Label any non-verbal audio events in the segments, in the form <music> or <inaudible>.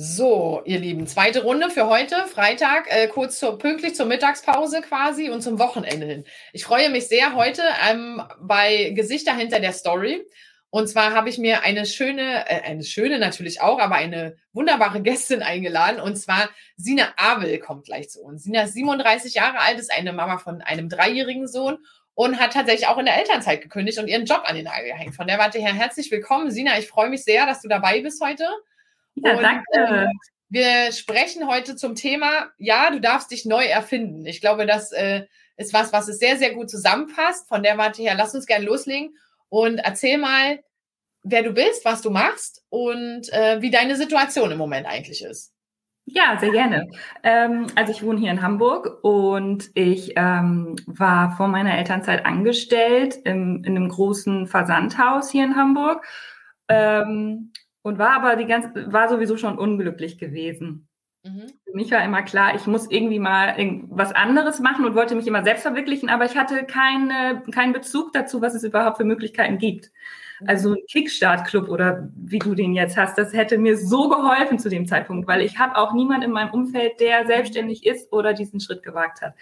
So, ihr Lieben, zweite Runde für heute, Freitag, äh, kurz zur, pünktlich zur Mittagspause quasi und zum Wochenende hin. Ich freue mich sehr heute ähm, bei Gesichter hinter der Story. Und zwar habe ich mir eine schöne, äh, eine schöne natürlich auch, aber eine wunderbare <laughs> Gästin eingeladen. Und zwar Sina Abel kommt gleich zu uns. Sina ist 37 Jahre alt, ist eine Mama von einem dreijährigen Sohn und hat tatsächlich auch in der Elternzeit gekündigt und ihren Job an den Nagel gehängt. Von der Warte her herzlich willkommen. Sina, ich freue mich sehr, dass du dabei bist heute. Ja, und, danke. Ähm, wir sprechen heute zum Thema, ja, du darfst dich neu erfinden. Ich glaube, das äh, ist was, was es sehr, sehr gut zusammenfasst. Von der Warte her, lass uns gerne loslegen und erzähl mal, wer du bist, was du machst und äh, wie deine Situation im Moment eigentlich ist. Ja, sehr gerne. Ähm, also ich wohne hier in Hamburg und ich ähm, war vor meiner Elternzeit angestellt im, in einem großen Versandhaus hier in Hamburg. Ähm, und war aber die ganze, war sowieso schon unglücklich gewesen. Mhm. Für mich war immer klar, ich muss irgendwie mal was anderes machen und wollte mich immer selbst verwirklichen, aber ich hatte keine, keinen Bezug dazu, was es überhaupt für Möglichkeiten gibt. Mhm. Also ein Kickstart-Club oder wie du den jetzt hast, das hätte mir so geholfen zu dem Zeitpunkt, weil ich habe auch niemand in meinem Umfeld, der selbstständig ist oder diesen Schritt gewagt hat.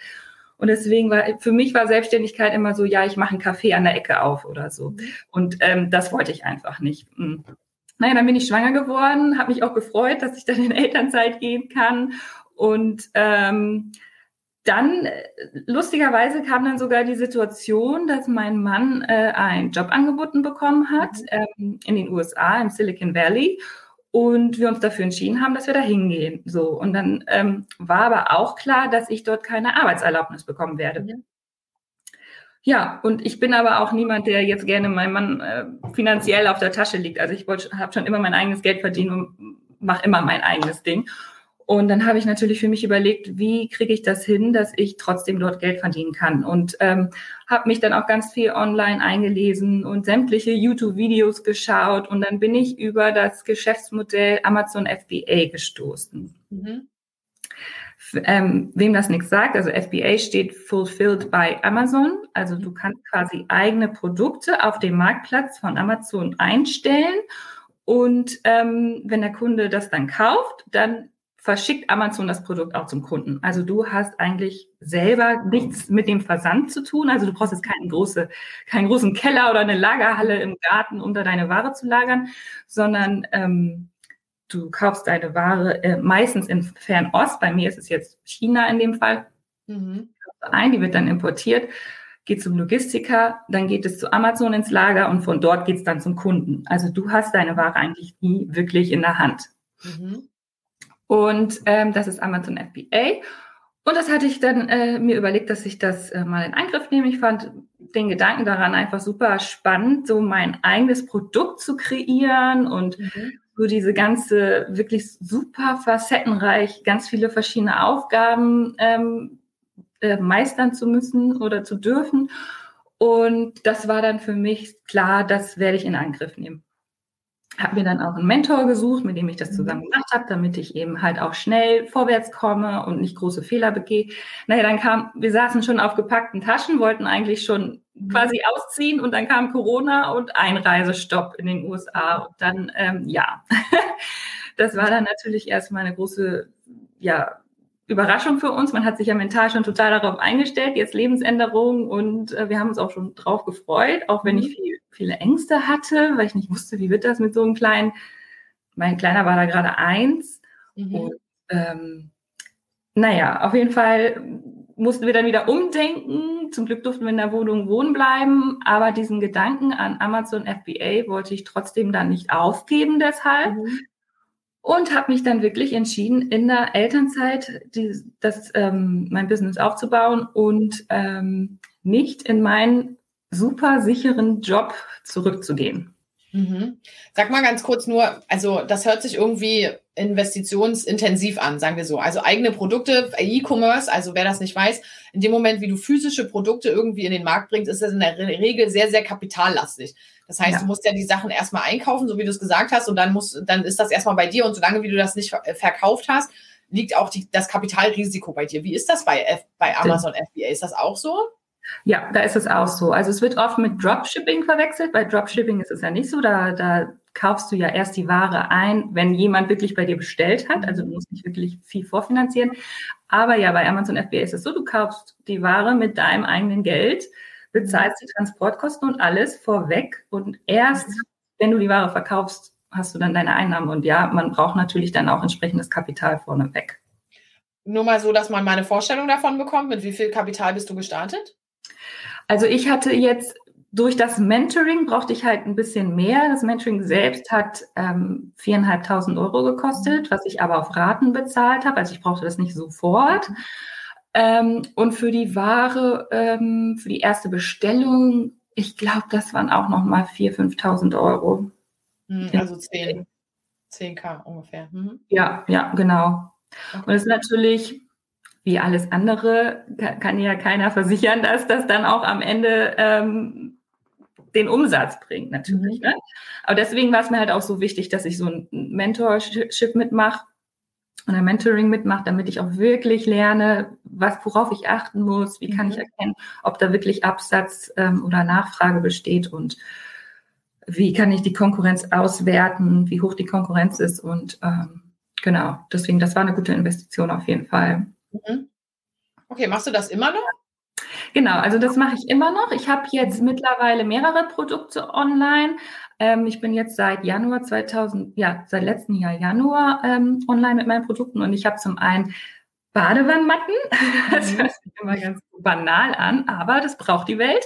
Und deswegen war für mich war Selbstständigkeit immer so, ja, ich mache einen Kaffee an der Ecke auf oder so. Mhm. Und ähm, das wollte ich einfach nicht. Naja, dann bin ich schwanger geworden, habe mich auch gefreut, dass ich dann in Elternzeit gehen kann. Und ähm, dann, äh, lustigerweise, kam dann sogar die Situation, dass mein Mann äh, ein Job angeboten bekommen hat mhm. ähm, in den USA, im Silicon Valley. Und wir uns dafür entschieden haben, dass wir da hingehen. So. Und dann ähm, war aber auch klar, dass ich dort keine Arbeitserlaubnis bekommen werde. Ja, und ich bin aber auch niemand, der jetzt gerne meinem Mann äh, finanziell auf der Tasche liegt. Also ich habe schon immer mein eigenes Geld verdient und mache immer mein eigenes Ding. Und dann habe ich natürlich für mich überlegt, wie kriege ich das hin, dass ich trotzdem dort Geld verdienen kann. Und ähm, habe mich dann auch ganz viel online eingelesen und sämtliche YouTube-Videos geschaut. Und dann bin ich über das Geschäftsmodell Amazon FBA gestoßen. Mhm. Ähm, wem das nichts sagt, also FBA steht Fulfilled by Amazon. Also du kannst quasi eigene Produkte auf dem Marktplatz von Amazon einstellen. Und ähm, wenn der Kunde das dann kauft, dann verschickt Amazon das Produkt auch zum Kunden. Also du hast eigentlich selber nichts mit dem Versand zu tun. Also du brauchst jetzt keinen, große, keinen großen Keller oder eine Lagerhalle im Garten, um da deine Ware zu lagern, sondern ähm, du kaufst deine Ware äh, meistens in Fernost, bei mir ist es jetzt China in dem Fall, mhm. ein, die wird dann importiert, geht zum Logistiker, dann geht es zu Amazon ins Lager und von dort geht es dann zum Kunden. Also du hast deine Ware eigentlich nie wirklich in der Hand. Mhm. Und ähm, das ist Amazon FBA. Und das hatte ich dann äh, mir überlegt, dass ich das äh, mal in Angriff nehme. Ich fand den Gedanken daran einfach super spannend, so mein eigenes Produkt zu kreieren und mhm so diese ganze wirklich super facettenreich, ganz viele verschiedene Aufgaben ähm, äh, meistern zu müssen oder zu dürfen. Und das war dann für mich klar, das werde ich in Angriff nehmen. Habe mir dann auch einen Mentor gesucht, mit dem ich das zusammen mhm. gemacht habe, damit ich eben halt auch schnell vorwärts komme und nicht große Fehler begehe. Naja, dann kam, wir saßen schon auf gepackten Taschen, wollten eigentlich schon quasi ausziehen und dann kam Corona und Einreisestopp in den USA und dann, ähm, ja, <laughs> das war dann natürlich erstmal eine große, ja, Überraschung für uns. Man hat sich ja mental schon total darauf eingestellt, jetzt Lebensänderung und äh, wir haben uns auch schon drauf gefreut, auch wenn ich mhm. viel, viele Ängste hatte, weil ich nicht wusste, wie wird das mit so einem kleinen, mein Kleiner war da gerade eins mhm. und ähm, naja, auf jeden Fall mussten wir dann wieder umdenken. Zum Glück durften wir in der Wohnung wohnen bleiben, aber diesen Gedanken an Amazon FBA wollte ich trotzdem dann nicht aufgeben deshalb. Mhm. Und habe mich dann wirklich entschieden, in der Elternzeit die, das, ähm, mein Business aufzubauen und ähm, nicht in meinen super sicheren Job zurückzugehen. Mhm. Sag mal ganz kurz nur, also das hört sich irgendwie investitionsintensiv an, sagen wir so. Also eigene Produkte, E-Commerce, also wer das nicht weiß, in dem Moment, wie du physische Produkte irgendwie in den Markt bringst, ist das in der Regel sehr, sehr kapitallastig. Das heißt, ja. du musst ja die Sachen erstmal einkaufen, so wie du es gesagt hast, und dann muss, dann ist das erstmal bei dir und solange wie du das nicht verkauft hast, liegt auch die, das Kapitalrisiko bei dir. Wie ist das bei, F, bei Amazon FBA? Ist das auch so? Ja, da ist es auch so. Also es wird oft mit Dropshipping verwechselt. Bei Dropshipping ist es ja nicht so. Da, da kaufst du ja erst die Ware ein, wenn jemand wirklich bei dir bestellt hat. Also du musst nicht wirklich viel vorfinanzieren. Aber ja, bei Amazon FBA ist es so, du kaufst die Ware mit deinem eigenen Geld, bezahlst die Transportkosten und alles vorweg. Und erst, wenn du die Ware verkaufst, hast du dann deine Einnahmen. Und ja, man braucht natürlich dann auch entsprechendes Kapital vorneweg. Nur mal so, dass man mal eine Vorstellung davon bekommt. Mit wie viel Kapital bist du gestartet? Also ich hatte jetzt durch das Mentoring brauchte ich halt ein bisschen mehr. Das Mentoring selbst hat ähm, 4.500 Euro gekostet, was ich aber auf Raten bezahlt habe. Also ich brauchte das nicht sofort. Ähm, und für die Ware, ähm, für die erste Bestellung, ich glaube, das waren auch noch mal 4.000, 5.000 Euro. Hm, also 10, 10k ungefähr. Mhm. Ja, ja, genau. Okay. Und es ist natürlich wie alles andere kann ja keiner versichern, dass das dann auch am Ende ähm, den Umsatz bringt, natürlich. Mhm. Ne? Aber deswegen war es mir halt auch so wichtig, dass ich so ein Mentorship mitmache und ein Mentoring mitmache, damit ich auch wirklich lerne, was, worauf ich achten muss, wie kann ich mhm. erkennen, ob da wirklich Absatz ähm, oder Nachfrage besteht und wie kann ich die Konkurrenz auswerten, wie hoch die Konkurrenz ist und ähm, genau, deswegen, das war eine gute Investition auf jeden Fall. Mhm. Okay, machst du das immer noch? Genau, also das mache ich immer noch. Ich habe jetzt mittlerweile mehrere Produkte online. Ähm, ich bin jetzt seit Januar 2000, ja, seit letztem Jahr Januar ähm, online mit meinen Produkten und ich habe zum einen Badewannenmatten. <laughs> Das mhm. hört sich immer ganz banal an, aber das braucht die Welt.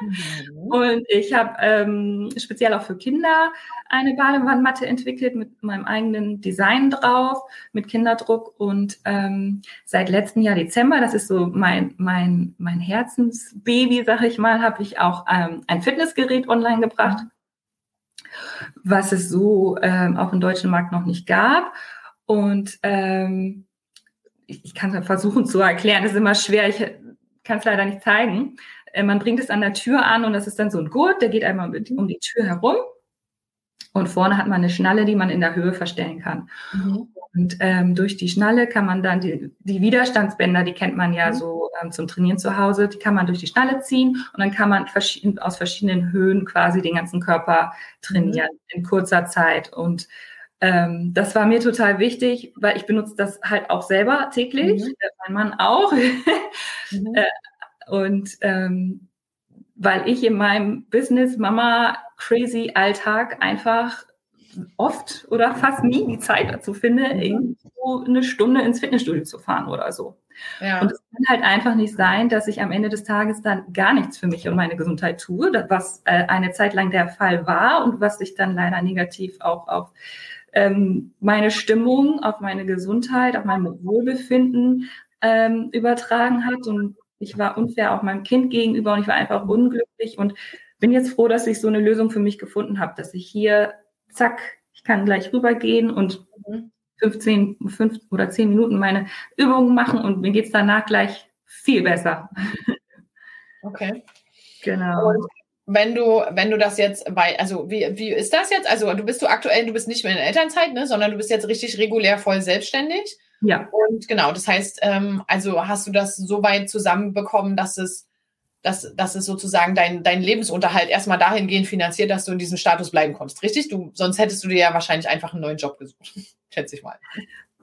Mhm. <laughs> Und ich habe ähm, speziell auch für Kinder eine Badewannenmatte entwickelt mit meinem eigenen Design drauf, mit Kinderdruck. Und ähm, seit letztem Jahr Dezember, das ist so mein, mein, mein Herzensbaby, sag ich mal, habe ich auch ähm, ein Fitnessgerät online gebracht, was es so ähm, auch im deutschen Markt noch nicht gab. Und ähm, ich, ich kann es versuchen zu erklären, das ist immer schwer, ich kann es leider nicht zeigen. Äh, man bringt es an der Tür an und das ist dann so ein Gurt, der geht einmal um die Tür herum. Und vorne hat man eine Schnalle, die man in der Höhe verstellen kann. Mhm. Und ähm, durch die Schnalle kann man dann die, die Widerstandsbänder, die kennt man ja mhm. so ähm, zum Trainieren zu Hause, die kann man durch die Schnalle ziehen und dann kann man verschieden, aus verschiedenen Höhen quasi den ganzen Körper trainieren mhm. in kurzer Zeit. Und ähm, das war mir total wichtig, weil ich benutze das halt auch selber täglich, mhm. Äh, mein Mann auch. mhm. <laughs> äh, und ähm, weil ich in meinem Business Mama crazy Alltag einfach oft oder fast nie die Zeit dazu finde, mhm. irgendwo eine Stunde ins Fitnessstudio zu fahren oder so. Ja. Und es kann halt einfach nicht sein, dass ich am Ende des Tages dann gar nichts für mich und meine Gesundheit tue, was äh, eine Zeit lang der Fall war und was sich dann leider negativ auch auf ähm, meine Stimmung, auf meine Gesundheit, auf mein Wohlbefinden ähm, übertragen hat. Und ich war unfair auch meinem Kind gegenüber und ich war einfach unglücklich und bin jetzt froh, dass ich so eine Lösung für mich gefunden habe, dass ich hier, zack, ich kann gleich rübergehen und 15, 5 oder 10 Minuten meine Übungen machen und mir geht es danach gleich viel besser. Okay. <laughs> Genau. Und wenn du, wenn du das jetzt bei, also wie, wie ist das jetzt? Also du bist du aktuell, du bist nicht mehr in der Elternzeit, ne, sondern du bist jetzt richtig regulär voll selbstständig. Ja. Und genau, das heißt, ähm, also hast du das so weit zusammenbekommen, dass es, dass, dass es sozusagen dein, dein Lebensunterhalt erstmal dahingehend finanziert, dass du in diesem Status bleiben kommst, richtig? Du, sonst hättest du dir ja wahrscheinlich einfach einen neuen Job gesucht, <laughs> schätze ich mal.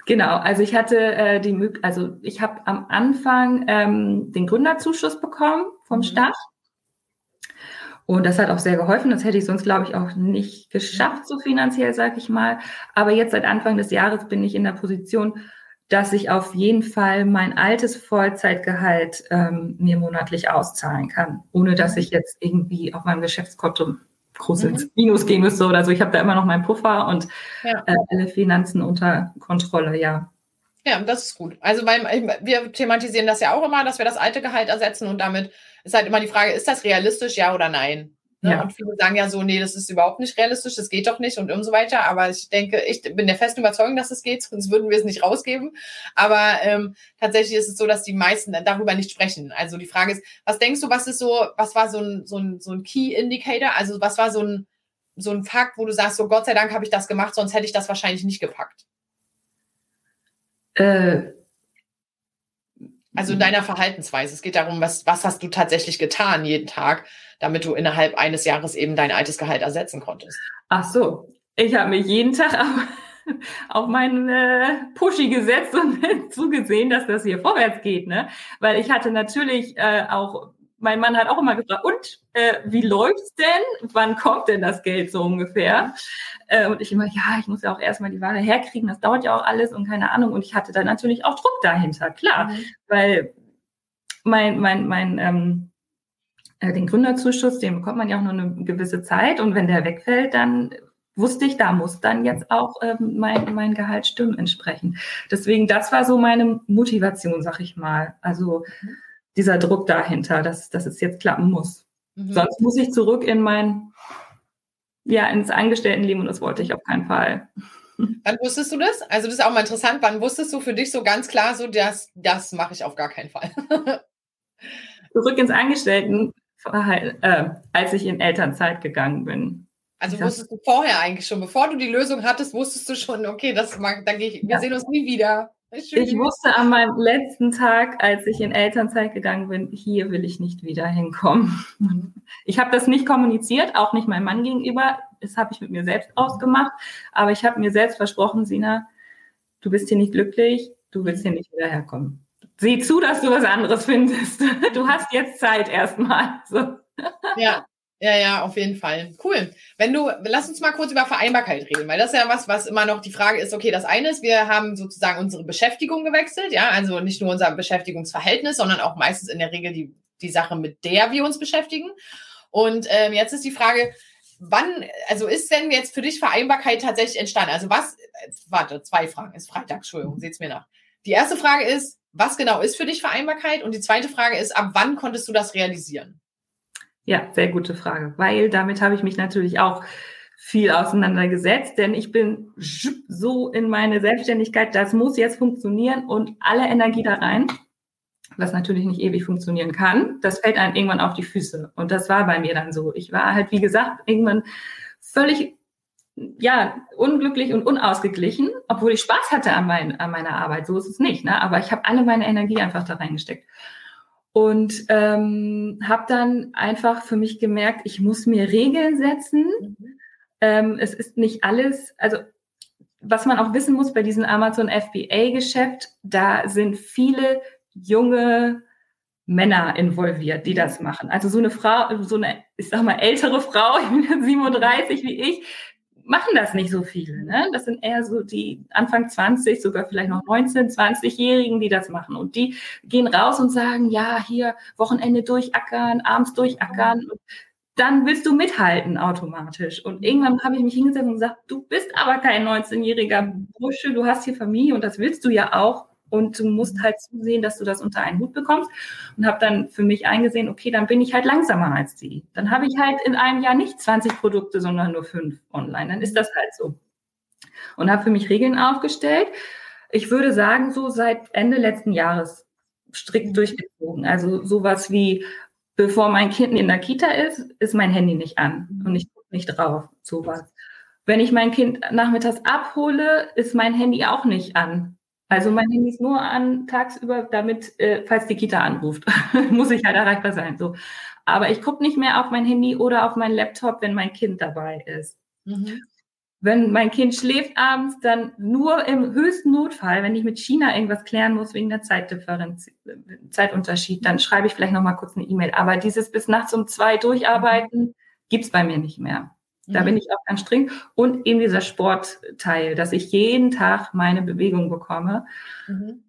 Genau, also ich hatte äh, die Möglichkeit, also ich habe am Anfang ähm, den Gründerzuschuss bekommen vom mhm. Staat. Und das hat auch sehr geholfen. Das hätte ich sonst, glaube ich, auch nicht geschafft, so finanziell, sage ich mal. Aber jetzt seit Anfang des Jahres bin ich in der Position, dass ich auf jeden Fall mein altes Vollzeitgehalt ähm, mir monatlich auszahlen kann, ohne dass ich jetzt irgendwie auf meinem Geschäftskonto groß ins mhm. Minus gehen müsste oder so. Ich habe da immer noch meinen Puffer und ja. äh, alle Finanzen unter Kontrolle, ja. Ja, das ist gut. Also weil wir thematisieren das ja auch immer, dass wir das alte Gehalt ersetzen und damit ist halt immer die Frage, ist das realistisch, ja oder nein? Ne? Ja. Und viele sagen ja so, nee, das ist überhaupt nicht realistisch, das geht doch nicht und, und so weiter. Aber ich denke, ich bin der festen Überzeugung, dass es geht, sonst würden wir es nicht rausgeben. Aber ähm, tatsächlich ist es so, dass die meisten darüber nicht sprechen. Also die Frage ist, was denkst du, was ist so, was war so ein, so ein, so ein Key Indicator? Also was war so ein, so ein Fakt, wo du sagst, so Gott sei Dank habe ich das gemacht, sonst hätte ich das wahrscheinlich nicht gepackt? Äh, also in deiner Verhaltensweise. Es geht darum, was, was hast du tatsächlich getan jeden Tag, damit du innerhalb eines Jahres eben dein altes Gehalt ersetzen konntest. Ach so, ich habe mich jeden Tag <laughs> auf, auf meinen äh, Pushy gesetzt und <laughs> zugesehen, dass das hier vorwärts geht, ne? Weil ich hatte natürlich äh, auch mein Mann hat auch immer gefragt, und äh, wie läuft's denn? Wann kommt denn das Geld so ungefähr? Äh, und ich immer, ja, ich muss ja auch erstmal die Ware herkriegen, das dauert ja auch alles und keine Ahnung. Und ich hatte da natürlich auch Druck dahinter, klar. Mhm. Weil mein, mein, mein, ähm, äh, den Gründerzuschuss, den bekommt man ja auch nur eine gewisse Zeit. Und wenn der wegfällt, dann wusste ich, da muss dann jetzt auch ähm, mein, mein Gehalt stimmen entsprechend. Deswegen, das war so meine Motivation, sag ich mal. Also, mhm dieser Druck dahinter, dass, dass es jetzt klappen muss. Mhm. Sonst muss ich zurück in mein, ja, ins Angestelltenleben und das wollte ich auf keinen Fall. <laughs> Wann wusstest du das? Also das ist auch mal interessant. Wann wusstest du für dich so ganz klar, so das, das mache ich auf gar keinen Fall? <laughs> Zurück ins Angestellten, äh, als ich in Elternzeit gegangen bin. Also wusstest du vorher eigentlich schon, bevor du die Lösung hattest, wusstest du schon, okay, das mag, dann gehe ich, wir ja. sehen uns nie wieder. Ich wusste an meinem letzten Tag, als ich in Elternzeit gegangen bin, hier will ich nicht wieder hinkommen. Ich habe das nicht kommuniziert, auch nicht meinem Mann gegenüber. Das habe ich mit mir selbst ausgemacht. Aber ich habe mir selbst versprochen, Sina, du bist hier nicht glücklich, du willst hier nicht wieder herkommen. Sieh zu, dass du was anderes findest. Du hast jetzt Zeit erstmal. So. Ja, ja, ja, auf jeden Fall. Cool. Wenn du, lass uns mal kurz über Vereinbarkeit reden, weil das ist ja was, was immer noch die Frage ist, okay, das eine ist, wir haben sozusagen unsere Beschäftigung gewechselt, ja, also nicht nur unser Beschäftigungsverhältnis, sondern auch meistens in der Regel die, die Sache, mit der wir uns beschäftigen. Und ähm, jetzt ist die Frage, wann, also ist denn jetzt für dich Vereinbarkeit tatsächlich entstanden? Also was, warte, zwei Fragen, ist Freitag, Entschuldigung, seht's mir nach. Die erste Frage ist, was genau ist für dich Vereinbarkeit? Und die zweite Frage ist, ab wann konntest du das realisieren? Ja, sehr gute Frage, weil damit habe ich mich natürlich auch viel auseinandergesetzt, denn ich bin so in meine Selbstständigkeit, das muss jetzt funktionieren und alle Energie da rein, was natürlich nicht ewig funktionieren kann, das fällt einem irgendwann auf die Füße. Und das war bei mir dann so. Ich war halt, wie gesagt, irgendwann völlig ja, unglücklich und unausgeglichen, obwohl ich Spaß hatte an, mein, an meiner Arbeit. So ist es nicht, ne? Aber ich habe alle meine Energie einfach da reingesteckt. Und ähm, habe dann einfach für mich gemerkt, ich muss mir Regeln setzen. Mhm. Ähm, es ist nicht alles, also was man auch wissen muss bei diesem Amazon FBA-Geschäft, da sind viele junge Männer involviert, die das machen. Also so eine Frau, so eine, ich sag mal, ältere Frau, <laughs> ich bin 37 wie ich, machen das nicht so viele. Ne? Das sind eher so die Anfang 20, sogar vielleicht noch 19, 20-Jährigen, die das machen. Und die gehen raus und sagen, ja, hier Wochenende durchackern, abends durchackern. Und dann willst du mithalten automatisch. Und irgendwann habe ich mich hingesetzt und gesagt, du bist aber kein 19-jähriger Bursche, du hast hier Familie und das willst du ja auch und du musst halt zusehen, dass du das unter einen Hut bekommst und habe dann für mich eingesehen, okay, dann bin ich halt langsamer als die. Dann habe ich halt in einem Jahr nicht 20 Produkte, sondern nur fünf online. Dann ist das halt so. Und habe für mich Regeln aufgestellt. Ich würde sagen, so seit Ende letzten Jahres strikt durchgezogen. Also sowas wie, bevor mein Kind in der Kita ist, ist mein Handy nicht an und ich gucke nicht drauf. Sowas. Wenn ich mein Kind nachmittags abhole, ist mein Handy auch nicht an. Also mein Handy ist nur an tagsüber, damit, äh, falls die Kita anruft, <laughs> muss ich halt erreichbar sein. So. Aber ich gucke nicht mehr auf mein Handy oder auf meinen Laptop, wenn mein Kind dabei ist. Mhm. Wenn mein Kind schläft abends, dann nur im höchsten Notfall, wenn ich mit China irgendwas klären muss wegen der Zeitdifferenz, Zeitunterschied, dann schreibe ich vielleicht nochmal kurz eine E-Mail. Aber dieses bis nachts um zwei durcharbeiten, gibt's bei mir nicht mehr. Da bin mhm. ich auch ganz streng. Und eben dieser Sportteil, dass ich jeden Tag meine Bewegung bekomme. Mhm.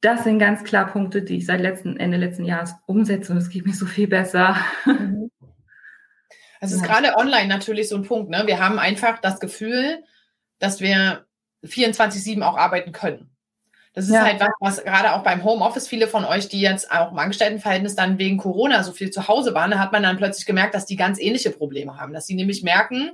Das sind ganz klar Punkte, die ich seit letzten, Ende letzten Jahres umsetze und es geht mir so viel besser. Mhm. <laughs> Ja. ist gerade online natürlich so ein Punkt. Ne? Wir haben einfach das Gefühl, dass wir 24-7 auch arbeiten können. Das ist ja. halt was, was gerade auch beim Homeoffice viele von euch, die jetzt auch im Angestelltenverhältnis dann wegen Corona so viel zu Hause waren, da hat man dann plötzlich gemerkt, dass die ganz ähnliche Probleme haben, dass sie nämlich merken,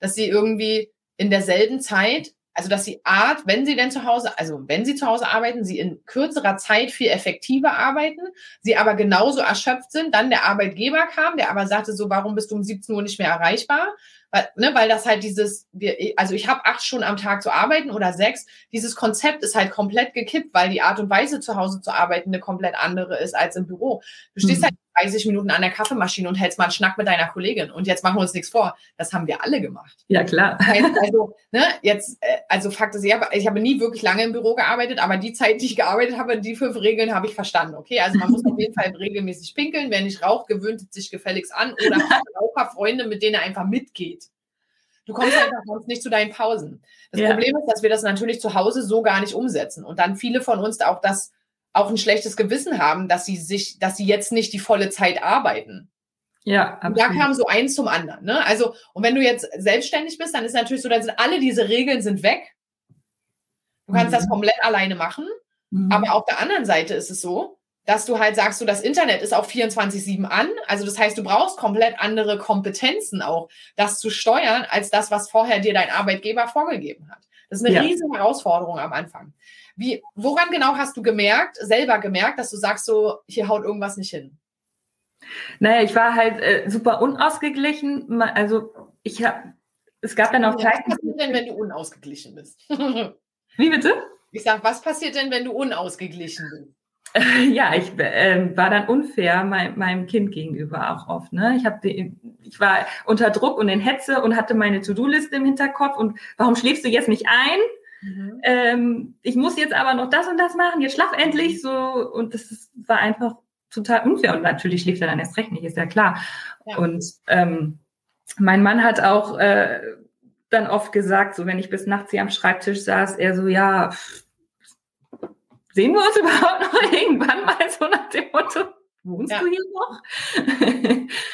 dass sie irgendwie in derselben Zeit also, dass sie Art, wenn sie denn zu Hause, also wenn sie zu Hause arbeiten, sie in kürzerer Zeit viel effektiver arbeiten, sie aber genauso erschöpft sind, dann der Arbeitgeber kam, der aber sagte so, warum bist du um 17 Uhr nicht mehr erreichbar? Weil, ne, weil das halt dieses, also ich habe acht Stunden am Tag zu arbeiten oder sechs. Dieses Konzept ist halt komplett gekippt, weil die Art und Weise zu Hause zu arbeiten eine komplett andere ist als im Büro. Du stehst mhm. halt 30 Minuten an der Kaffeemaschine und hältst mal einen Schnack mit deiner Kollegin. Und jetzt machen wir uns nichts vor. Das haben wir alle gemacht. Ja, klar. Also, ne, jetzt, äh, also Fakt ist, ich habe, ich habe nie wirklich lange im Büro gearbeitet, aber die Zeit, die ich gearbeitet habe, die fünf Regeln habe ich verstanden. Okay, also man muss auf jeden Fall regelmäßig pinkeln. Wer nicht raucht, gewöhnt sich gefälligst an oder hat <laughs> Raucherfreunde, mit denen er einfach mitgeht. Du kommst einfach sonst nicht zu deinen Pausen. Das ja. Problem ist, dass wir das natürlich zu Hause so gar nicht umsetzen. Und dann viele von uns auch das auch ein schlechtes Gewissen haben, dass sie sich, dass sie jetzt nicht die volle Zeit arbeiten. Ja, absolut. Und da kam so eins zum anderen. Ne? Also, und wenn du jetzt selbstständig bist, dann ist natürlich so, dann sind alle diese Regeln sind weg. Du kannst mhm. das komplett alleine machen. Mhm. Aber auf der anderen Seite ist es so, dass du halt sagst, so das Internet ist auch 24-7 an. Also das heißt, du brauchst komplett andere Kompetenzen auch, das zu steuern, als das, was vorher dir dein Arbeitgeber vorgegeben hat. Das ist eine ja. riesige Herausforderung am Anfang. Wie, woran genau hast du gemerkt, selber gemerkt, dass du sagst, so, hier haut irgendwas nicht hin? Naja, ich war halt äh, super unausgeglichen. Also ich habe, es gab dann auch Zeiten. Was passiert denn, wenn du unausgeglichen bist? <laughs> Wie bitte? Ich sag, was passiert denn, wenn du unausgeglichen bist? <laughs> Ja, ich äh, war dann unfair mein, meinem Kind gegenüber auch oft. Ne? Ich, hab ich war unter Druck und in Hetze und hatte meine To-Do-Liste im Hinterkopf und warum schläfst du jetzt nicht ein? Mhm. Ähm, ich muss jetzt aber noch das und das machen, jetzt schlaf endlich so. Und das ist, war einfach total unfair. Und natürlich schläft er dann erst recht nicht, ist ja klar. Ja. Und ähm, mein Mann hat auch äh, dann oft gesagt, so wenn ich bis nachts hier am Schreibtisch saß, er so, ja, sehen wir uns <laughs> überhaupt noch irgendwann mal so nach dem Motto, wohnst ja. du hier noch?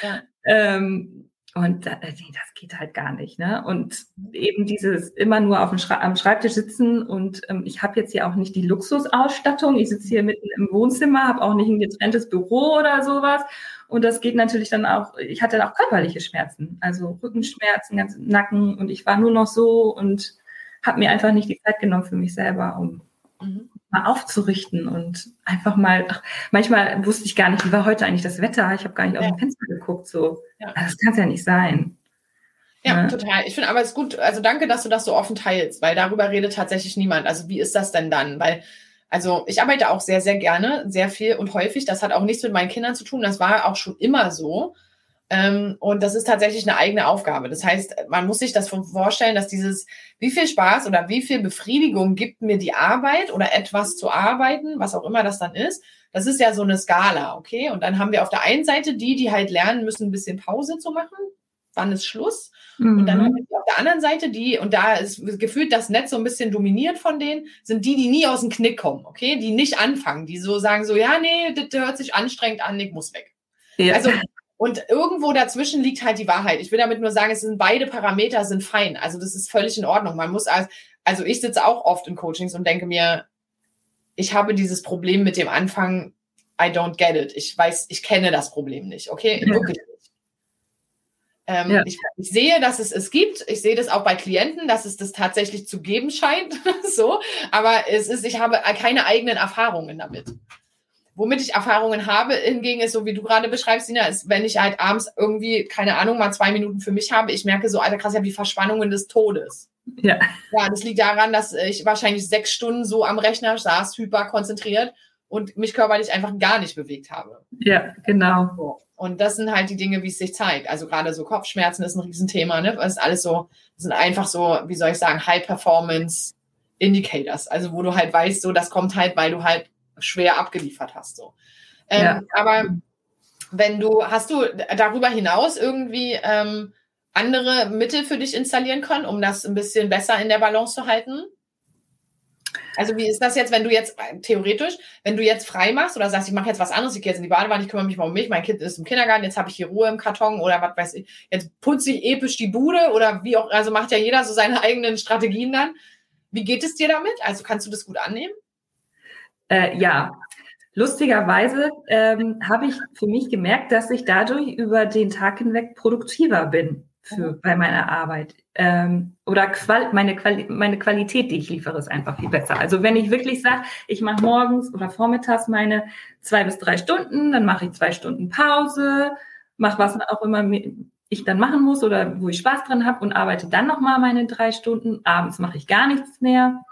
ja. ähm, und äh, nee, das geht halt gar nicht. Ne? Und eben dieses immer nur auf dem Schra am Schreibtisch sitzen und ähm, ich habe jetzt hier auch nicht die Luxusausstattung. Ich sitze hier mitten im Wohnzimmer, habe auch nicht ein getrenntes Büro oder sowas. Und das geht natürlich dann auch, ich hatte dann auch körperliche Schmerzen, also Rückenschmerzen, ganz Nacken und ich war nur noch so und habe mir einfach nicht die Zeit genommen für mich selber, um mhm mal aufzurichten und einfach mal, ach, manchmal wusste ich gar nicht, wie war heute eigentlich das Wetter, ich habe gar nicht ja. aus dem Fenster geguckt, so. Ja. Also das kann es ja nicht sein. Ja, ja, total. Ich finde aber es ist gut, also danke, dass du das so offen teilst, weil darüber redet tatsächlich niemand. Also wie ist das denn dann? Weil, also ich arbeite auch sehr, sehr gerne, sehr viel und häufig. Das hat auch nichts mit meinen Kindern zu tun. Das war auch schon immer so. Ähm, und das ist tatsächlich eine eigene Aufgabe. Das heißt, man muss sich das vorstellen, dass dieses, wie viel Spaß oder wie viel Befriedigung gibt mir die Arbeit oder etwas zu arbeiten, was auch immer das dann ist. Das ist ja so eine Skala, okay? Und dann haben wir auf der einen Seite die, die halt lernen müssen, ein bisschen Pause zu machen. Wann ist Schluss? Mhm. Und dann mhm. haben wir auf der anderen Seite die, und da ist gefühlt das Netz so ein bisschen dominiert von denen, sind die, die nie aus dem Knick kommen, okay? Die nicht anfangen, die so sagen so, ja, nee, das hört sich anstrengend an, ich muss weg. Ja. Also und irgendwo dazwischen liegt halt die Wahrheit. Ich will damit nur sagen, es sind beide Parameter sind fein. Also das ist völlig in Ordnung. Man muss als, also ich sitze auch oft in Coachings und denke mir, ich habe dieses Problem mit dem Anfang, I don't get it. Ich weiß, ich kenne das Problem nicht. Okay, ja. wirklich nicht. Ähm, ja. ich, ich, sehe, dass es es gibt. Ich sehe das auch bei Klienten, dass es das tatsächlich zu geben scheint. <laughs> so, aber es ist, ich habe keine eigenen Erfahrungen damit. Womit ich Erfahrungen habe, hingegen ist, so wie du gerade beschreibst, Sina, ist, wenn ich halt abends irgendwie, keine Ahnung, mal zwei Minuten für mich habe, ich merke so, alter krass, ich habe die Verspannungen des Todes. Ja. Ja, das liegt daran, dass ich wahrscheinlich sechs Stunden so am Rechner saß, hyper konzentriert und mich körperlich einfach gar nicht bewegt habe. Ja, genau. Und das sind halt die Dinge, wie es sich zeigt. Also gerade so Kopfschmerzen ist ein Riesenthema, ne? Das ist alles so, das sind einfach so, wie soll ich sagen, High Performance Indicators. Also wo du halt weißt, so, das kommt halt, weil du halt schwer abgeliefert hast. So. Ähm, ja. Aber wenn du, hast du darüber hinaus irgendwie ähm, andere Mittel für dich installieren können, um das ein bisschen besser in der Balance zu halten? Also wie ist das jetzt, wenn du jetzt theoretisch, wenn du jetzt frei machst oder sagst, ich mache jetzt was anderes, ich gehe jetzt in die Badewanne, ich kümmere mich mal um mich, mein Kind ist im Kindergarten, jetzt habe ich hier Ruhe im Karton oder was weiß ich, jetzt putze ich episch die Bude oder wie auch, also macht ja jeder so seine eigenen Strategien dann. Wie geht es dir damit? Also kannst du das gut annehmen? Äh, ja, lustigerweise ähm, habe ich für mich gemerkt, dass ich dadurch über den Tag hinweg produktiver bin für, bei meiner Arbeit. Ähm, oder Qual meine, Quali meine Qualität, die ich liefere, ist einfach viel besser. Also wenn ich wirklich sage, ich mache morgens oder vormittags meine zwei bis drei Stunden, dann mache ich zwei Stunden Pause, mache was auch immer ich dann machen muss oder wo ich Spaß dran habe und arbeite dann nochmal meine drei Stunden. Abends mache ich gar nichts mehr.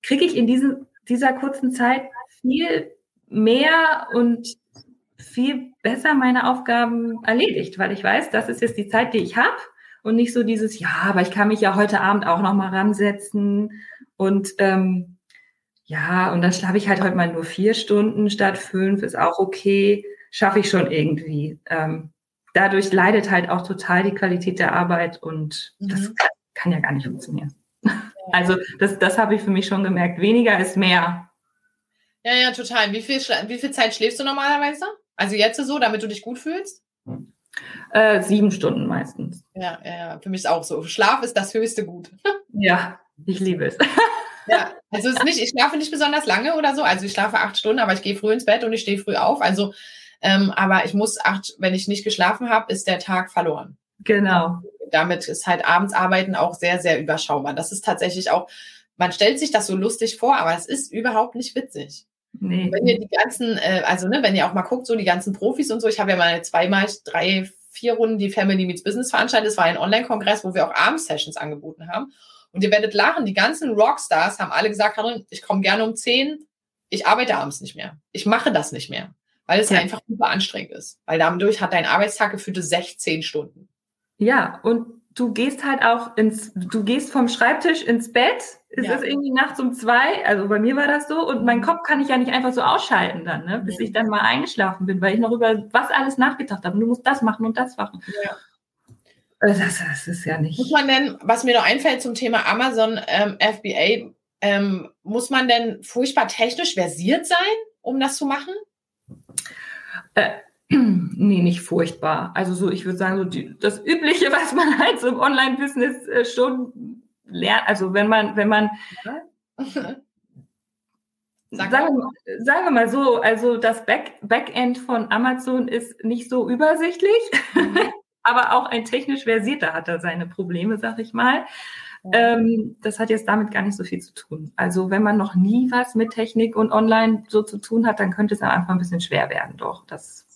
Kriege ich in diesem, dieser kurzen Zeit viel mehr und viel besser meine Aufgaben erledigt, weil ich weiß, das ist jetzt die Zeit, die ich habe und nicht so dieses, ja, aber ich kann mich ja heute Abend auch noch mal ransetzen und ähm, ja, und dann schlafe ich halt heute mal nur vier Stunden statt fünf, ist auch okay, schaffe ich schon irgendwie. Ähm, dadurch leidet halt auch total die Qualität der Arbeit und mhm. das kann, kann, ja gar nicht funktionieren. Also das, das habe ich für mich schon gemerkt. Weniger ist mehr. Ja, ja, total. Wie viel, wie viel Zeit schläfst du normalerweise? Also jetzt so, damit du dich gut fühlst? Äh, sieben Stunden meistens. Ja, ja, für mich ist auch so. Schlaf ist das höchste Gut. <laughs> ja, ich liebe es. <laughs> ja, also es ist nicht, ich schlafe nicht besonders lange oder so. Also ich schlafe acht Stunden, aber ich gehe früh ins Bett und ich stehe früh auf. Also, ähm, aber ich muss acht, wenn ich nicht geschlafen habe, ist der Tag verloren. Genau. Damit ist halt abends arbeiten auch sehr, sehr überschaubar. Das ist tatsächlich auch, man stellt sich das so lustig vor, aber es ist überhaupt nicht witzig. Nee. Wenn ihr die ganzen, äh, also ne, wenn ihr auch mal guckt, so die ganzen Profis und so, ich habe ja mal zweimal, drei, vier Runden die Family Meets Business veranstaltet. Es war ein Online-Kongress, wo wir auch Abendsessions angeboten haben. Und ihr werdet lachen, die ganzen Rockstars haben alle gesagt, Karin, ich komme gerne um zehn, ich arbeite abends nicht mehr. Ich mache das nicht mehr, weil es ja. einfach super anstrengend ist. Weil dadurch hat dein Arbeitstag gefühlte 16 Stunden. Ja, und du gehst halt auch ins, du gehst vom Schreibtisch ins Bett, es ja. ist irgendwie nachts um zwei, also bei mir war das so, und mein Kopf kann ich ja nicht einfach so ausschalten dann, ne, bis ja. ich dann mal eingeschlafen bin, weil ich noch über was alles nachgedacht habe. Und du musst das machen und das machen. Ja. Äh, das, das, ist ja nicht. Muss man denn, was mir noch einfällt zum Thema Amazon ähm, FBA, ähm, muss man denn furchtbar technisch versiert sein, um das zu machen? Äh, <clears throat> Nee, nicht furchtbar. Also so, ich würde sagen, so die, das Übliche, <laughs> was man halt so im Online-Business äh, schon lernt. Also wenn man, wenn man <laughs> Sag sagen, wir, sagen wir mal so, also das Back, Backend von Amazon ist nicht so übersichtlich, mhm. <laughs> aber auch ein technisch versierter hat da seine Probleme, sag ich mal. Ähm, das hat jetzt damit gar nicht so viel zu tun. Also wenn man noch nie was mit Technik und Online so zu tun hat, dann könnte es am Anfang ein bisschen schwer werden, doch. Das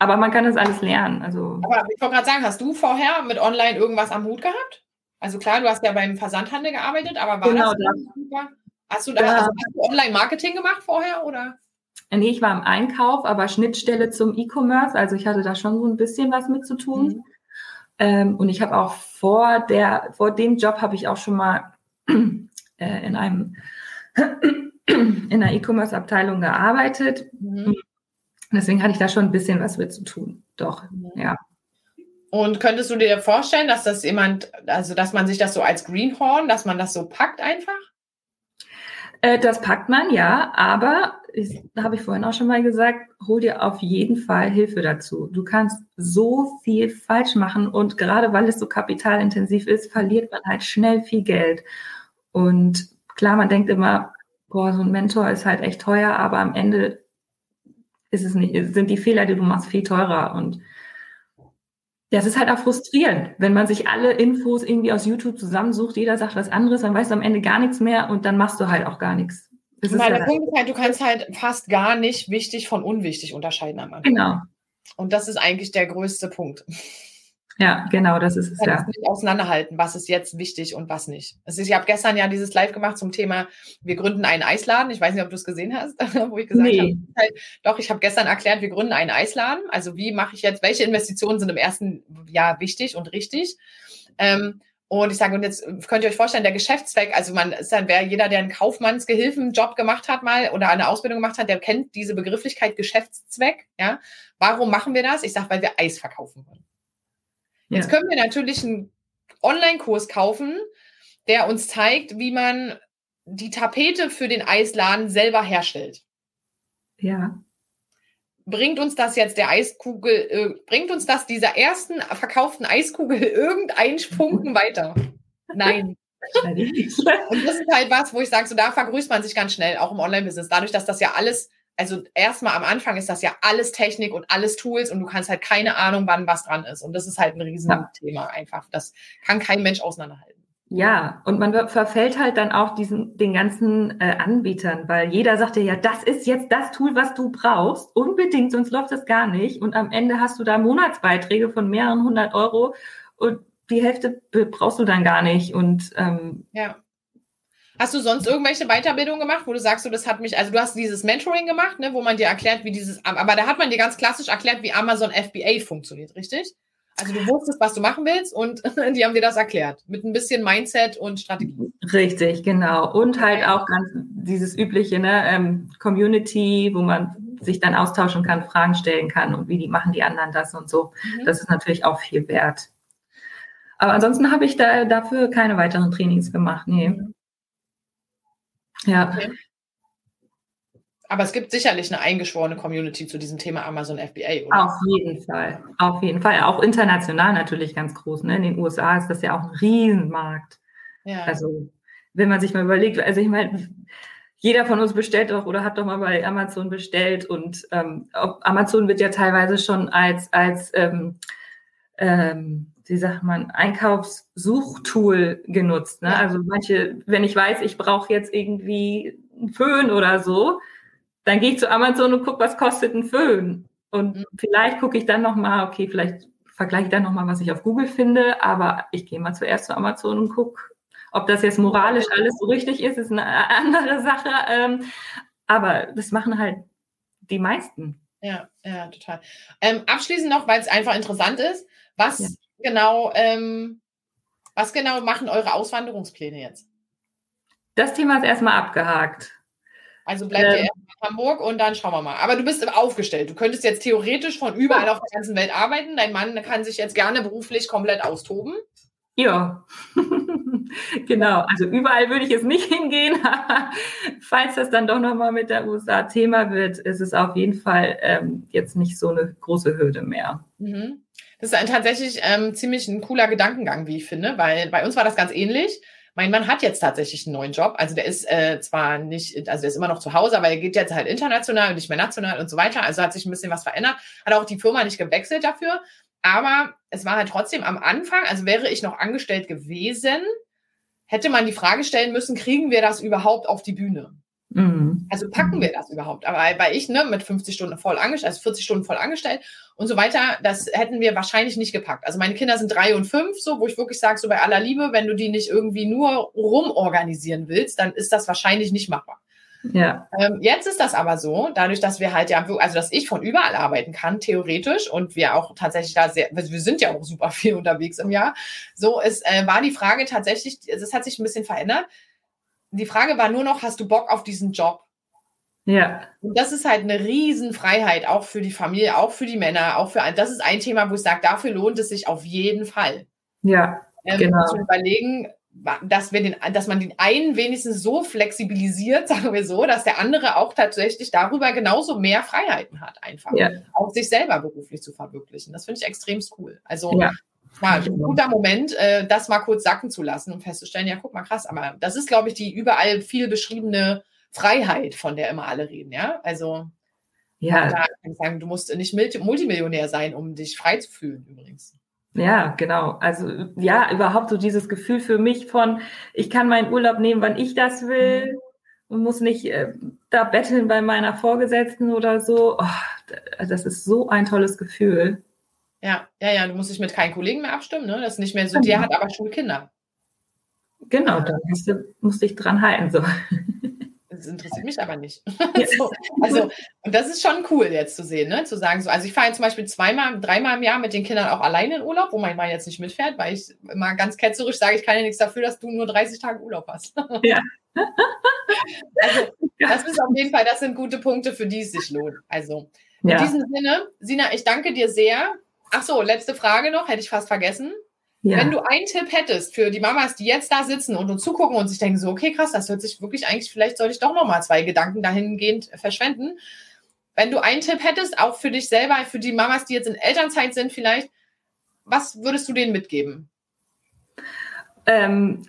aber man kann das alles lernen. Also. Aber ich wollte gerade sagen, hast du vorher mit Online irgendwas am Hut gehabt? Also klar, du hast ja beim Versandhandel gearbeitet, aber war genau das, das. Hast du da ja. also Online-Marketing gemacht vorher oder? Nee, ich war im Einkauf, aber Schnittstelle zum E-Commerce. Also ich hatte da schon so ein bisschen was mit zu tun. Mhm. Ähm, und ich habe auch vor der, vor dem Job habe ich auch schon mal äh, in einem <clears throat> in einer E-Commerce-Abteilung gearbeitet. Mhm. Deswegen hatte ich da schon ein bisschen was mit zu tun. Doch, ja. Und könntest du dir vorstellen, dass das jemand, also dass man sich das so als Greenhorn, dass man das so packt einfach? Äh, das packt man, ja, aber habe ich vorhin auch schon mal gesagt, hol dir auf jeden Fall Hilfe dazu. Du kannst so viel falsch machen und gerade weil es so kapitalintensiv ist, verliert man halt schnell viel Geld. Und klar, man denkt immer, boah, so ein Mentor ist halt echt teuer, aber am Ende ist es nicht, sind die Fehler, die du machst, viel teurer. Und das ist halt auch frustrierend, wenn man sich alle Infos irgendwie aus YouTube zusammensucht, jeder sagt was anderes, dann weißt du am Ende gar nichts mehr und dann machst du halt auch gar nichts. Das Weil der Punkt ist halt, du kannst halt fast gar nicht wichtig von unwichtig unterscheiden am Anfang. Genau. Und das ist eigentlich der größte Punkt. Ja, genau, das ist es. ja. Das nicht auseinanderhalten, was ist jetzt wichtig und was nicht. Also ich habe gestern ja dieses Live gemacht zum Thema, wir gründen einen Eisladen. Ich weiß nicht, ob du es gesehen hast, <laughs> wo ich gesagt nee. habe, halt, doch, ich habe gestern erklärt, wir gründen einen Eisladen. Also wie mache ich jetzt, welche Investitionen sind im ersten Jahr wichtig und richtig? Ähm, und ich sage, und jetzt könnt ihr euch vorstellen, der Geschäftszweck, also man ist dann, wer jeder, der einen Kaufmannsgehilfenjob gemacht hat mal oder eine Ausbildung gemacht hat, der kennt diese Begrifflichkeit Geschäftszweck. Ja, warum machen wir das? Ich sage, weil wir Eis verkaufen wollen. Jetzt können wir natürlich einen Online-Kurs kaufen, der uns zeigt, wie man die Tapete für den Eisladen selber herstellt. Ja. Bringt uns das jetzt der Eiskugel, äh, bringt uns das dieser ersten verkauften Eiskugel <laughs> irgendeinen Funken weiter? Nein. und das ist halt was, wo ich sage, so da vergrüßt man sich ganz schnell, auch im Online-Business. Dadurch, dass das ja alles, also erstmal am Anfang ist das ja alles Technik und alles Tools und du kannst halt keine Ahnung, wann was dran ist. Und das ist halt ein Riesenthema ja. einfach. Das kann kein Mensch auseinanderhalten. Ja, und man verfällt halt dann auch diesen, den ganzen äh, Anbietern, weil jeder sagt dir ja, das ist jetzt das Tool, was du brauchst, unbedingt, sonst läuft das gar nicht. Und am Ende hast du da Monatsbeiträge von mehreren hundert Euro und die Hälfte brauchst du dann gar nicht. Und ähm, ja. Hast du sonst irgendwelche Weiterbildungen gemacht, wo du sagst, du, das hat mich, also du hast dieses Mentoring gemacht, ne, wo man dir erklärt, wie dieses, aber da hat man dir ganz klassisch erklärt, wie Amazon FBA funktioniert, richtig? Also du wusstest, was du machen willst und <laughs> die haben dir das erklärt. Mit ein bisschen Mindset und Strategie. Richtig, genau. Und halt auch ganz dieses übliche, ne, ähm, Community, wo man sich dann austauschen kann, Fragen stellen kann und wie die machen die anderen das und so. Mhm. Das ist natürlich auch viel wert. Aber ansonsten habe ich da dafür keine weiteren Trainings gemacht. Nee. Ja. Okay. Aber es gibt sicherlich eine eingeschworene Community zu diesem Thema Amazon FBA, oder? Auf jeden Fall. Auf jeden Fall. Auch international natürlich ganz groß. Ne? In den USA ist das ja auch ein Riesenmarkt. Ja. Also, wenn man sich mal überlegt, also ich meine, jeder von uns bestellt doch oder hat doch mal bei Amazon bestellt und ähm, Amazon wird ja teilweise schon als, als ähm, ähm, wie sagt man, Einkaufssuchtool genutzt. Ne? Also manche, wenn ich weiß, ich brauche jetzt irgendwie einen Föhn oder so, dann gehe ich zu Amazon und gucke, was kostet ein Föhn. Und mhm. vielleicht gucke ich dann nochmal, okay, vielleicht vergleiche ich dann nochmal, was ich auf Google finde, aber ich gehe mal zuerst zu Amazon und gucke, ob das jetzt moralisch alles so richtig ist, ist eine andere Sache. Ähm, aber das machen halt die meisten. Ja, ja, total. Ähm, abschließend noch, weil es einfach interessant ist, was ja. Genau, ähm, was genau machen eure Auswanderungspläne jetzt? Das Thema ist erstmal abgehakt. Also bleibt ähm, ihr erst in Hamburg und dann schauen wir mal. Aber du bist aufgestellt. Du könntest jetzt theoretisch von überall auf der ganzen Welt arbeiten. Dein Mann kann sich jetzt gerne beruflich komplett austoben. Ja, <laughs> genau. Also überall würde ich jetzt nicht hingehen. <laughs> Falls das dann doch nochmal mit der USA Thema wird, ist es auf jeden Fall ähm, jetzt nicht so eine große Hürde mehr. Mhm. Das ist ein tatsächlich ähm, ziemlich ein cooler Gedankengang, wie ich finde, weil bei uns war das ganz ähnlich. Mein Mann hat jetzt tatsächlich einen neuen Job. Also der ist äh, zwar nicht, also der ist immer noch zu Hause, aber er geht jetzt halt international und nicht mehr national und so weiter. Also hat sich ein bisschen was verändert. Hat auch die Firma nicht gewechselt dafür. Aber es war halt trotzdem am Anfang, also wäre ich noch angestellt gewesen, hätte man die Frage stellen müssen, kriegen wir das überhaupt auf die Bühne? Mhm. Also packen wir das überhaupt? Aber weil ich ne, mit 50 Stunden voll angestellt, also 40 Stunden voll angestellt und so weiter, das hätten wir wahrscheinlich nicht gepackt. Also meine Kinder sind drei und fünf, so wo ich wirklich sage, so bei aller Liebe, wenn du die nicht irgendwie nur rumorganisieren willst, dann ist das wahrscheinlich nicht machbar. Ja. Ähm, jetzt ist das aber so, dadurch, dass wir halt ja, also dass ich von überall arbeiten kann, theoretisch, und wir auch tatsächlich da sehr, also wir sind ja auch super viel <laughs> unterwegs im Jahr. So ist, äh, war die Frage tatsächlich, es hat sich ein bisschen verändert die Frage war nur noch, hast du Bock auf diesen Job? Ja. Und das ist halt eine Riesenfreiheit, auch für die Familie, auch für die Männer, auch für, das ist ein Thema, wo ich sage, dafür lohnt es sich auf jeden Fall. Ja, ähm, genau. Zu überlegen, dass wir den, dass man den einen wenigstens so flexibilisiert, <laughs> sagen wir so, dass der andere auch tatsächlich darüber genauso mehr Freiheiten hat, einfach. Ja. Auch sich selber beruflich zu verwirklichen. Das finde ich extrem cool. Also ja ja, ein guter Moment, äh, das mal kurz sacken zu lassen und festzustellen, ja, guck mal, krass, aber das ist, glaube ich, die überall viel beschriebene Freiheit, von der immer alle reden, ja. Also ja. da kann ich sagen, du musst nicht Multimillionär sein, um dich frei zu fühlen, übrigens. Ja, genau. Also ja, überhaupt so dieses Gefühl für mich von, ich kann meinen Urlaub nehmen, wann ich das will mhm. und muss nicht äh, da betteln bei meiner Vorgesetzten oder so. Oh, das ist so ein tolles Gefühl. Ja, ja, ja, du musst dich mit keinen Kollegen mehr abstimmen, ne? Das ist nicht mehr so, der hat aber Schulkinder. Genau, da musst du, musst dich dran halten. So. Das interessiert mich aber nicht. <laughs> <laughs> so, also, und das ist schon cool jetzt zu sehen, ne? Zu sagen, so, also ich fahre zum Beispiel zweimal, dreimal im Jahr mit den Kindern auch alleine in Urlaub, wo mein Mann jetzt nicht mitfährt, weil ich immer ganz ketzerisch sage, ich kann ja nichts dafür, dass du nur 30 Tage Urlaub hast. <laughs> Ja. also, das ist auf jeden Fall, das sind gute Punkte, für die es sich lohnt. Also, in ja. diesem Sinne, Sina, ich danke dir sehr Ach so, letzte Frage noch, hätte ich fast vergessen. Ja. Wenn du einen Tipp hättest für die Mamas, die jetzt da sitzen und uns zugucken und sich denken so, okay, krass, das hört sich wirklich eigentlich, vielleicht sollte ich doch noch mal zwei Gedanken dahingehend verschwenden. Wenn du einen Tipp hättest, auch für dich selber, für die Mamas, die jetzt in Elternzeit sind vielleicht, was würdest du denen mitgeben? Ähm,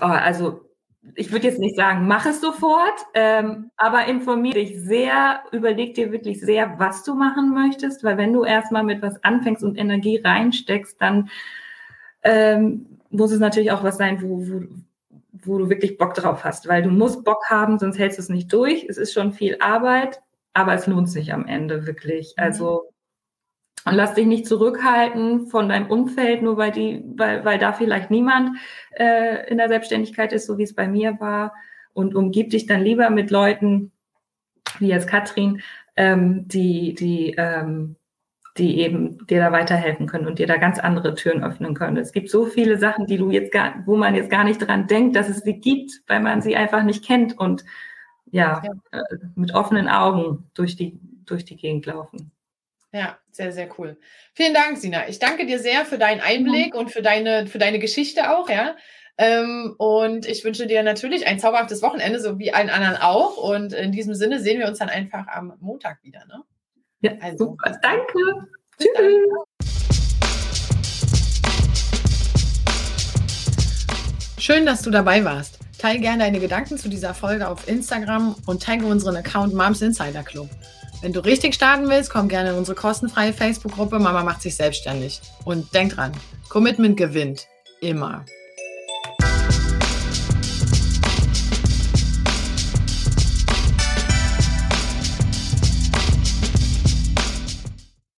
Also ich würde jetzt nicht sagen, mach es sofort, ähm, aber informiere dich sehr, überleg dir wirklich sehr, was du machen möchtest, weil wenn du erstmal mit was anfängst und Energie reinsteckst, dann ähm, muss es natürlich auch was sein, wo, wo, wo du wirklich Bock drauf hast, weil du musst Bock haben, sonst hältst du es nicht durch. Es ist schon viel Arbeit, aber es lohnt sich am Ende wirklich. Mhm. Also und lass dich nicht zurückhalten von deinem Umfeld, nur weil die, weil, weil da vielleicht niemand äh, in der Selbstständigkeit ist, so wie es bei mir war. Und umgib dich dann lieber mit Leuten, wie jetzt Katrin, ähm, die, die, ähm, die eben dir da weiterhelfen können und dir da ganz andere Türen öffnen können. Es gibt so viele Sachen, die du jetzt gar, wo man jetzt gar nicht dran denkt, dass es sie gibt, weil man sie einfach nicht kennt und ja, ja. Äh, mit offenen Augen durch die, durch die Gegend laufen. Ja, sehr, sehr cool. Vielen Dank, Sina. Ich danke dir sehr für deinen Einblick und für deine, für deine Geschichte auch, ja. Ähm, und ich wünsche dir natürlich ein zauberhaftes Wochenende, so wie allen anderen auch. Und in diesem Sinne sehen wir uns dann einfach am Montag wieder. Ne? Ja, also, super. Danke. Tschüss. Schön, dass du dabei warst. Teile gerne deine Gedanken zu dieser Folge auf Instagram und tagge unseren Account Moms Insider Club. Wenn du richtig starten willst, komm gerne in unsere kostenfreie Facebook-Gruppe Mama macht sich selbstständig. Und denk dran, Commitment gewinnt. Immer.